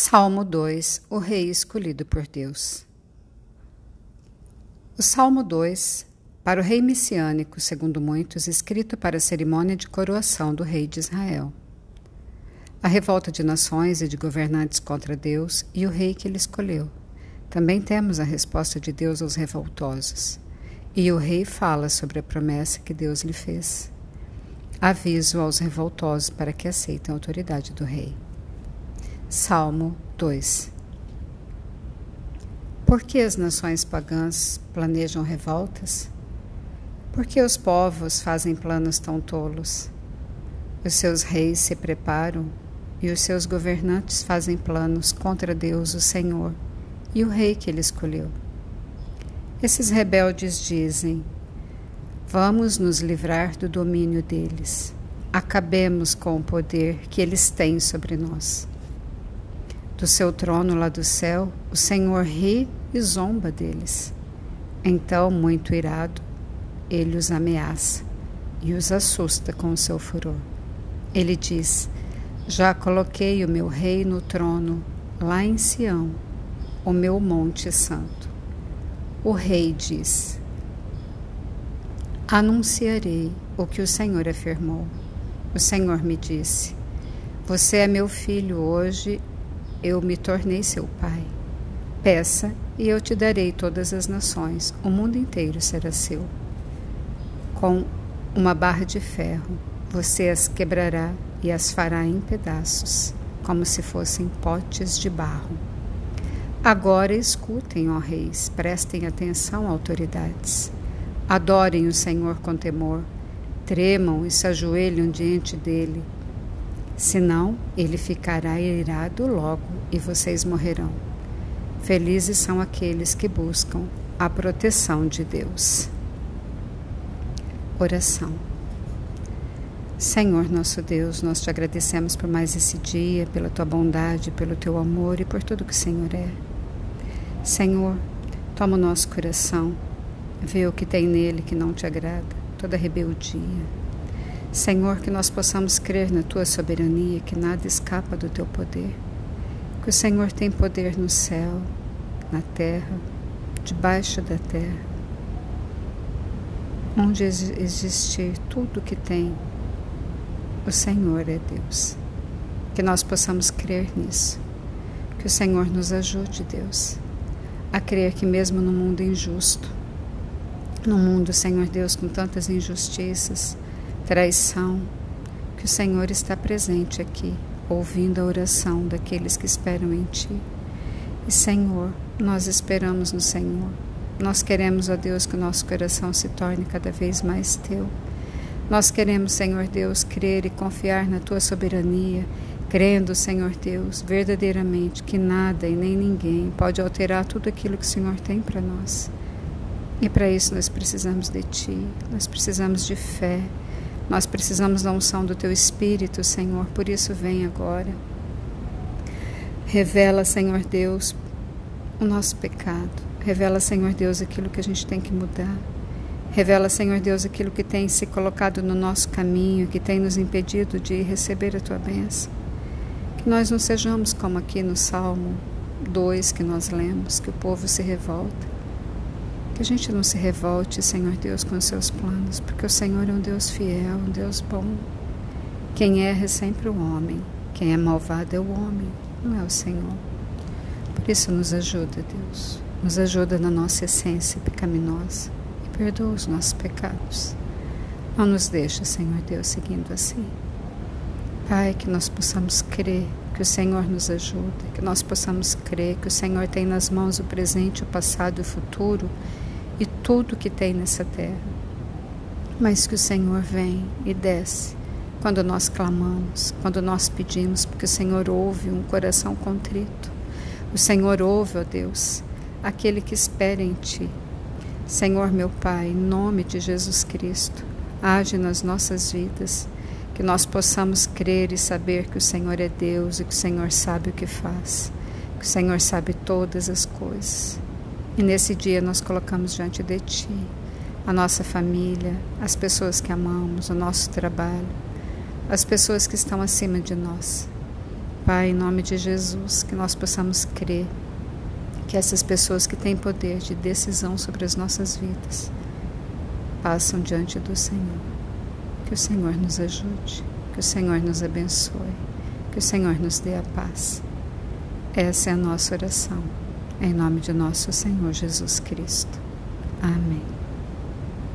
Salmo 2 O Rei Escolhido por Deus. O Salmo 2, para o rei messiânico, segundo muitos, escrito para a cerimônia de coroação do rei de Israel. A revolta de nações e de governantes contra Deus e o rei que ele escolheu. Também temos a resposta de Deus aos revoltosos. E o rei fala sobre a promessa que Deus lhe fez. Aviso aos revoltosos para que aceitem a autoridade do rei. Salmo 2 Por que as nações pagãs planejam revoltas? Por que os povos fazem planos tão tolos? Os seus reis se preparam e os seus governantes fazem planos contra Deus, o Senhor, e o rei que ele escolheu. Esses rebeldes dizem: Vamos nos livrar do domínio deles. Acabemos com o poder que eles têm sobre nós. Do seu trono lá do céu, o Senhor ri e zomba deles. Então, muito irado, ele os ameaça e os assusta com o seu furor. Ele diz: Já coloquei o meu rei no trono, lá em Sião, o meu monte santo. O rei diz: Anunciarei o que o Senhor afirmou. O Senhor me disse: Você é meu filho hoje eu me tornei seu pai. Peça e eu te darei todas as nações, o mundo inteiro será seu. Com uma barra de ferro, você as quebrará e as fará em pedaços, como se fossem potes de barro. Agora escutem, ó reis, prestem atenção, autoridades. Adorem o Senhor com temor, tremam e se ajoelham diante dele Senão, ele ficará irado logo e vocês morrerão. Felizes são aqueles que buscam a proteção de Deus. Oração. Senhor nosso Deus, nós te agradecemos por mais esse dia, pela tua bondade, pelo teu amor e por tudo que o Senhor é. Senhor, toma o nosso coração, vê o que tem nele que não te agrada, toda rebeldia, Senhor, que nós possamos crer na tua soberania, que nada escapa do teu poder. Que o Senhor tem poder no céu, na terra, debaixo da terra. Onde existir tudo que tem, o Senhor é Deus. Que nós possamos crer nisso. Que o Senhor nos ajude, Deus, a crer que mesmo no mundo injusto, no mundo, Senhor Deus, com tantas injustiças, traição, que o Senhor está presente aqui, ouvindo a oração daqueles que esperam em Ti. E, Senhor, nós esperamos no Senhor. Nós queremos, ó Deus, que o nosso coração se torne cada vez mais Teu. Nós queremos, Senhor Deus, crer e confiar na Tua soberania, crendo, Senhor Deus, verdadeiramente que nada e nem ninguém pode alterar tudo aquilo que o Senhor tem para nós. E para isso nós precisamos de Ti, nós precisamos de fé, nós precisamos da unção do Teu Espírito, Senhor, por isso vem agora. Revela, Senhor Deus, o nosso pecado. Revela, Senhor Deus, aquilo que a gente tem que mudar. Revela, Senhor Deus, aquilo que tem se colocado no nosso caminho, que tem nos impedido de receber a Tua bênção. Que nós não sejamos como aqui no Salmo 2 que nós lemos, que o povo se revolta que a gente não se revolte, Senhor Deus, com os seus planos, porque o Senhor é um Deus fiel, um Deus bom. Quem erra é sempre o homem, quem é malvado é o homem, não é o Senhor. Por isso, nos ajuda, Deus, nos ajuda na nossa essência pecaminosa e perdoa os nossos pecados. Não nos deixe, Senhor Deus, seguindo assim. Pai, que nós possamos crer que o Senhor nos ajuda, que nós possamos crer que o Senhor tem nas mãos o presente, o passado e o futuro e tudo que tem nessa terra. Mas que o Senhor vem e desce quando nós clamamos, quando nós pedimos, porque o Senhor ouve um coração contrito. O Senhor ouve, ó Deus, aquele que espera em Ti. Senhor meu Pai, em nome de Jesus Cristo, age nas nossas vidas, que nós possamos crer e saber que o Senhor é Deus e que o Senhor sabe o que faz, que o Senhor sabe todas as coisas. E nesse dia nós colocamos diante de Ti a nossa família, as pessoas que amamos, o nosso trabalho, as pessoas que estão acima de nós. Pai, em nome de Jesus, que nós possamos crer que essas pessoas que têm poder de decisão sobre as nossas vidas passam diante do Senhor. Que o Senhor nos ajude, que o Senhor nos abençoe, que o Senhor nos dê a paz. Essa é a nossa oração, em nome de nosso Senhor Jesus Cristo. Amém.